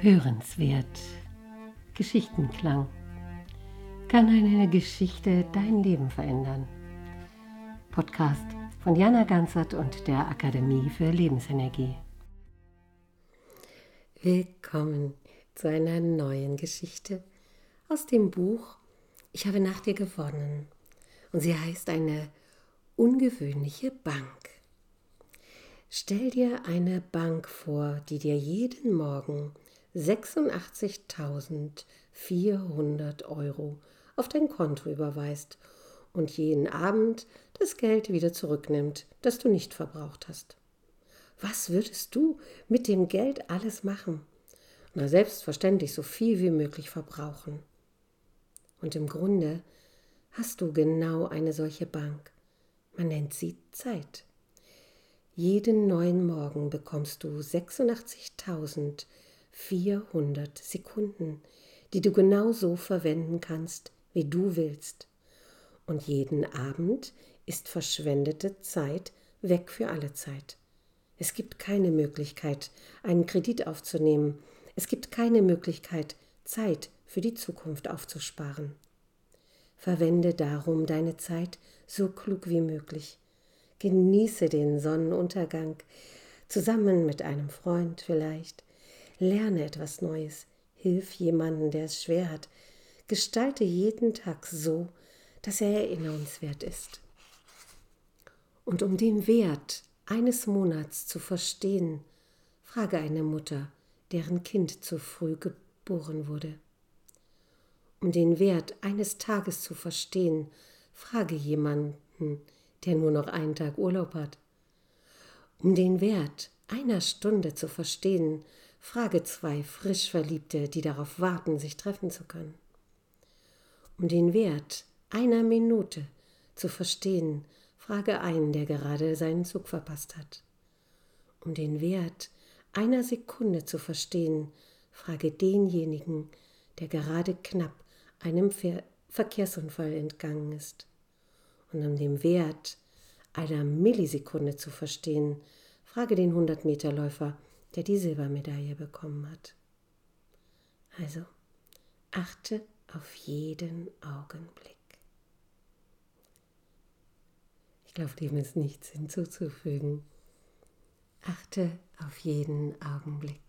Hörenswert. Geschichtenklang. Kann eine Geschichte dein Leben verändern? Podcast von Jana Ganzert und der Akademie für Lebensenergie. Willkommen zu einer neuen Geschichte aus dem Buch Ich habe nach dir gewonnen. Und sie heißt eine ungewöhnliche Bank. Stell dir eine Bank vor, die dir jeden Morgen 86.400 Euro auf dein Konto überweist und jeden Abend das Geld wieder zurücknimmt, das du nicht verbraucht hast. Was würdest du mit dem Geld alles machen? Na, selbstverständlich so viel wie möglich verbrauchen. Und im Grunde hast du genau eine solche Bank. Man nennt sie Zeit. Jeden neuen Morgen bekommst du 86.400 Sekunden, die du genau so verwenden kannst, wie du willst. Und jeden Abend ist verschwendete Zeit weg für alle Zeit. Es gibt keine Möglichkeit, einen Kredit aufzunehmen. Es gibt keine Möglichkeit, Zeit für die Zukunft aufzusparen. Verwende darum deine Zeit so klug wie möglich Genieße den Sonnenuntergang zusammen mit einem Freund vielleicht. Lerne etwas Neues. Hilf jemanden, der es schwer hat. Gestalte jeden Tag so, dass er erinnerungswert ist. Und um den Wert eines Monats zu verstehen, frage eine Mutter, deren Kind zu früh geboren wurde. Um den Wert eines Tages zu verstehen, frage jemanden, der nur noch einen Tag Urlaub hat. Um den Wert einer Stunde zu verstehen, frage zwei frisch Verliebte, die darauf warten, sich treffen zu können. Um den Wert einer Minute zu verstehen, frage einen, der gerade seinen Zug verpasst hat. Um den Wert einer Sekunde zu verstehen, frage denjenigen, der gerade knapp einem Ver Verkehrsunfall entgangen ist und um den Wert einer Millisekunde zu verstehen, frage den 100-Meter-Läufer, der die Silbermedaille bekommen hat. Also, achte auf jeden Augenblick. Ich glaube, dem ist nichts hinzuzufügen. Achte auf jeden Augenblick.